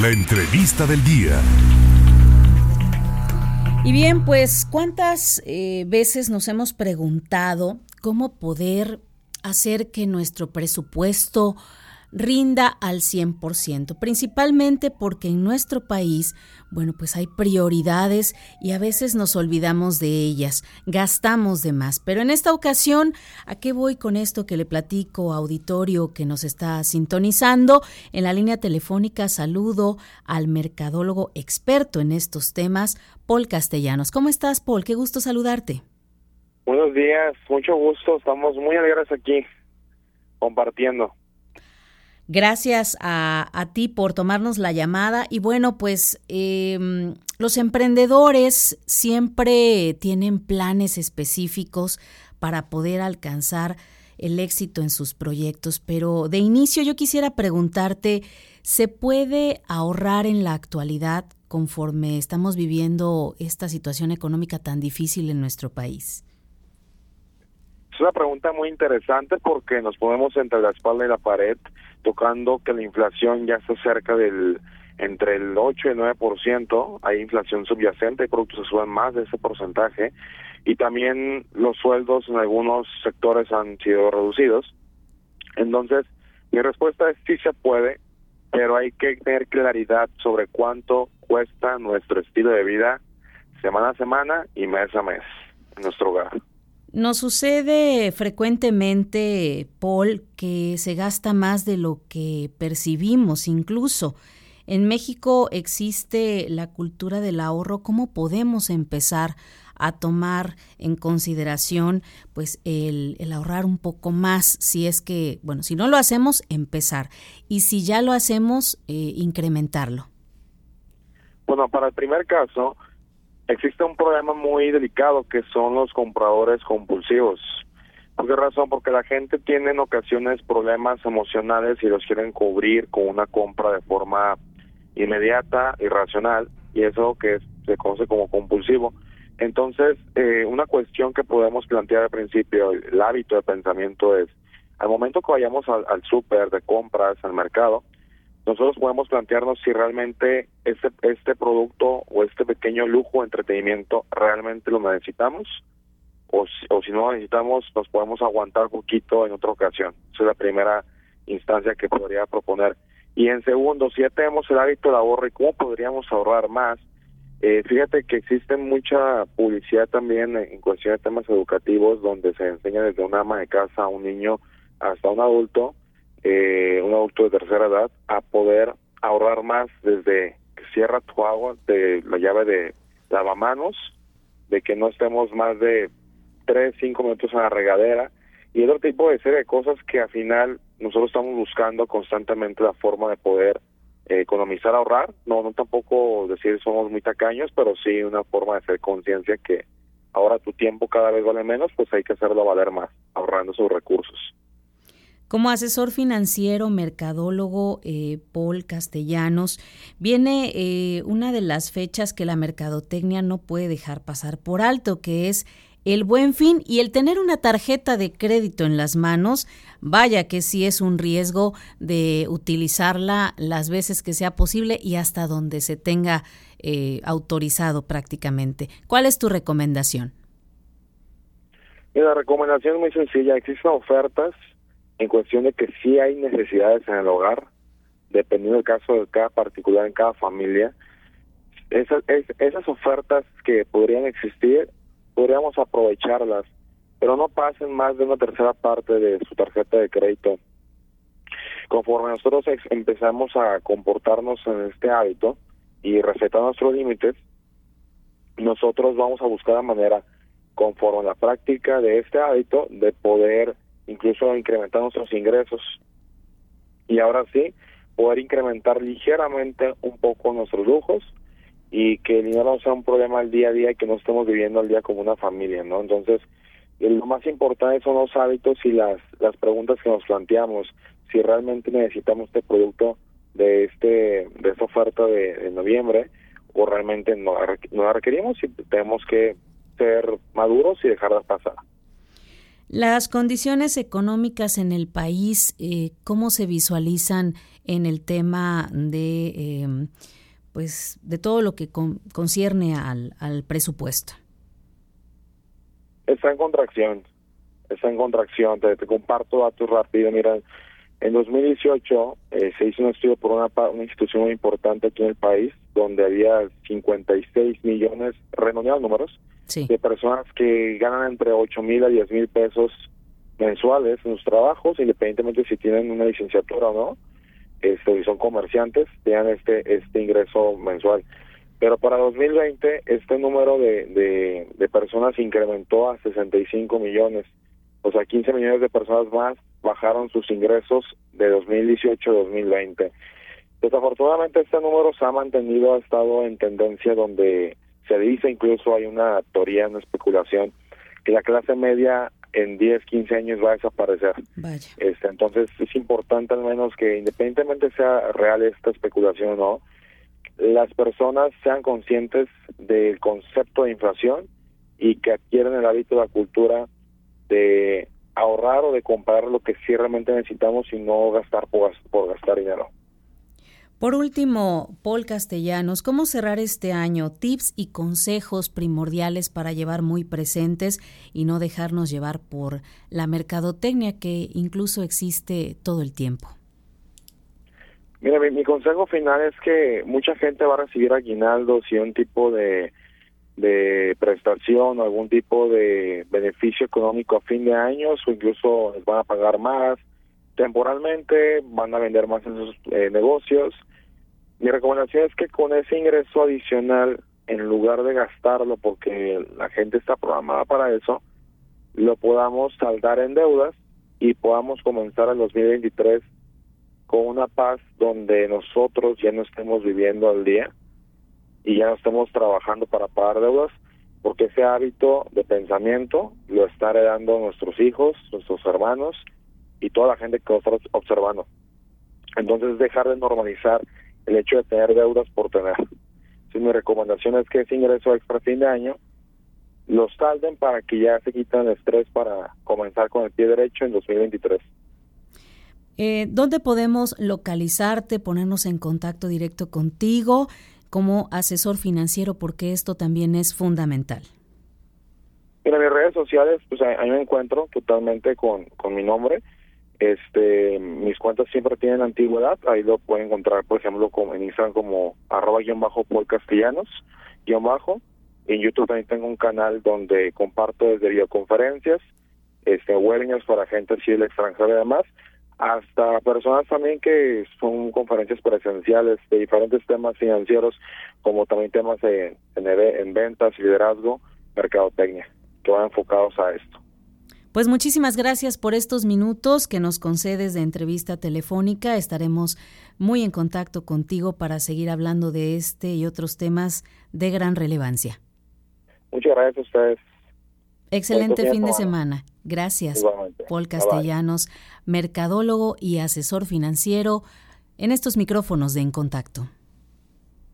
La entrevista del día. Y bien, pues, ¿cuántas eh, veces nos hemos preguntado cómo poder hacer que nuestro presupuesto rinda al 100%, principalmente porque en nuestro país, bueno, pues hay prioridades y a veces nos olvidamos de ellas, gastamos de más. Pero en esta ocasión, ¿a qué voy con esto que le platico, auditorio que nos está sintonizando? En la línea telefónica saludo al mercadólogo experto en estos temas, Paul Castellanos. ¿Cómo estás, Paul? Qué gusto saludarte. Buenos días, mucho gusto, estamos muy alegres aquí compartiendo. Gracias a, ti por tomarnos la llamada. Y bueno, pues em, los emprendedores siempre tienen planes específicos para poder alcanzar el éxito en sus proyectos. Pero de inicio yo quisiera preguntarte, ¿se puede ahorrar en la actualidad conforme estamos viviendo esta situación económica tan difícil en nuestro país? Es una pregunta muy interesante porque nos ponemos entre la espalda y la pared tocando que la inflación ya está cerca del entre el 8 y el 9%, hay inflación subyacente, hay productos que suben más de ese porcentaje y también los sueldos en algunos sectores han sido reducidos. Entonces, mi respuesta es sí se puede, pero hay que tener claridad sobre cuánto cuesta nuestro estilo de vida semana a semana y mes a mes en nuestro hogar. Nos sucede frecuentemente, Paul, que se gasta más de lo que percibimos incluso. En México existe la cultura del ahorro. ¿Cómo podemos empezar a tomar en consideración pues el, ahorrar un poco más si es que, bueno, si no lo hacemos, empezar. Y si ya lo hacemos, eh, incrementarlo. Bueno, para el primer caso, existe un problema muy delicado que son los compradores compulsivos. ¿Por qué razón? Porque la gente tiene en ocasiones problemas emocionales y los quieren cubrir con una compra de forma inmediata, irracional, y eso que se conoce como compulsivo. Entonces, eh, una cuestión que podemos plantear al principio, el hábito de pensamiento es, al momento que vayamos al, al súper de compras, al mercado, nosotros podemos plantearnos si realmente este, este producto o este pequeño lujo de entretenimiento realmente lo necesitamos o si, o si no lo necesitamos nos podemos aguantar un poquito en otra ocasión. Esa es la primera instancia que podría proponer. Y en segundo, si ya tenemos el hábito de ahorro y cómo podríamos ahorrar más, eh, fíjate que existe mucha publicidad también en cuestión de temas educativos donde se enseña desde una ama de casa a un niño hasta un adulto eh, un adulto de tercera edad a poder ahorrar más desde que cierra tu agua de la llave de lavamanos, de que no estemos más de 3, 5 minutos en la regadera y otro tipo de serie de cosas que al final nosotros estamos buscando constantemente la forma de poder eh, economizar, ahorrar, no, no tampoco decir somos muy tacaños, pero sí una forma de hacer conciencia que ahora tu tiempo cada vez vale menos, pues hay que hacerlo valer más, ahorrando sus recursos. Como asesor financiero, mercadólogo, eh, Paul Castellanos, viene eh, una de las fechas que la mercadotecnia no puede dejar pasar por alto, que es el buen fin y el tener una tarjeta de crédito en las manos, vaya que sí es un riesgo de utilizarla las veces que sea posible y hasta donde se tenga eh, autorizado prácticamente. ¿Cuál es tu recomendación? La recomendación es muy sencilla. Existen ofertas en cuestión de que sí hay necesidades en el hogar, dependiendo del caso de cada particular en cada familia. Esas, esas ofertas que podrían existir, podríamos aprovecharlas, pero no pasen más de una tercera parte de su tarjeta de crédito. Conforme nosotros empezamos a comportarnos en este hábito y respetar nuestros límites, nosotros vamos a buscar la manera, conforme la práctica de este hábito, de poder incluso incrementar nuestros ingresos y ahora sí poder incrementar ligeramente un poco nuestros lujos y que el dinero no sea un problema al día a día y que no estemos viviendo al día como una familia, ¿no? Entonces, lo más importante son los hábitos y las, las preguntas que nos planteamos, si realmente necesitamos este producto de este de esta oferta de, noviembre o realmente no, no la requerimos y tenemos que ser maduros y dejarla pasar. Las condiciones económicas en el país, eh, ¿cómo se visualizan en el tema de pues de todo lo que concierne al, al presupuesto. Está en contracción, está en contracción. Te, comparto datos rápidos. Mira, en 2018 eh, se hizo un estudio por una, una institución muy importante aquí en el país, donde había 56 millones, redondeados números, de personas que ganan entre 8 mil a 10 mil pesos mensuales en sus trabajos, independientemente si tienen una licenciatura o no, este, si son comerciantes, tengan este, este ingreso mensual. Pero para 2020 este número de, de, de personas incrementó a 65 millones, o sea, 15 millones de personas más bajaron sus ingresos de 2018 a 2020. Desafortunadamente este número se ha mantenido, ha estado en tendencia donde se dice, incluso hay una teoría, una especulación, que la clase media en 10, 15 años va a desaparecer. Este, entonces es importante al menos que independientemente sea real esta especulación o no, las personas sean conscientes del concepto de inflación y que adquieran el hábito, la cultura de ahorrar o de comprar lo que sí realmente necesitamos y no gastar por, por gastar dinero. Por último, Paul Castellanos, ¿cómo cerrar este año? Tips y consejos primordiales para llevar muy presentes y no dejarnos llevar por la mercadotecnia que incluso existe todo el tiempo. Mira, mi, consejo final es que mucha gente va a recibir aguinaldos y un tipo de, de prestación o algún tipo de beneficio económico a fin de años o incluso les van a pagar más. Temporalmente, van a vender más en sus eh, negocios. Mi recomendación es que con ese ingreso adicional, en lugar de gastarlo porque la gente está programada para eso, lo podamos saldar en deudas y podamos comenzar el 2023 con una paz donde nosotros ya no estemos viviendo al día y ya no estemos trabajando para pagar deudas, porque ese hábito de pensamiento lo está heredando nuestros hijos, nuestros hermanos y toda la gente que está observando. Entonces dejar de normalizar el hecho de tener deudas por tener. Entonces, mi recomendación es que ese ingreso extra fin de año lo salden para que ya se quiten el estrés para comenzar con el pie derecho en 2023. Eh, ¿Dónde podemos localizarte, ponernos en contacto directo contigo como asesor financiero? Porque esto también es fundamental. En mis redes sociales, pues ahí me encuentro totalmente con, con mi nombre. Este, mis cuentas siempre tienen antigüedad, ahí lo pueden encontrar, por ejemplo, en Instagram como arroba guion bajo por castellanos, guion bajo. En YouTube también tengo un canal donde comparto desde videoconferencias, este, webinars para gente así del extranjero y demás, hasta personas también que son conferencias presenciales de diferentes temas financieros, como también temas en, en ventas, liderazgo, mercadotecnia, que van enfocados a esto. Pues muchísimas gracias por estos minutos que nos concedes de entrevista telefónica. Estaremos muy en contacto contigo para seguir hablando de este y otros temas de gran relevancia. Muchas gracias a ustedes. Excelente fin de semana. Gracias. Paul Castellanos, mercadólogo y asesor financiero en estos micrófonos de En Contacto.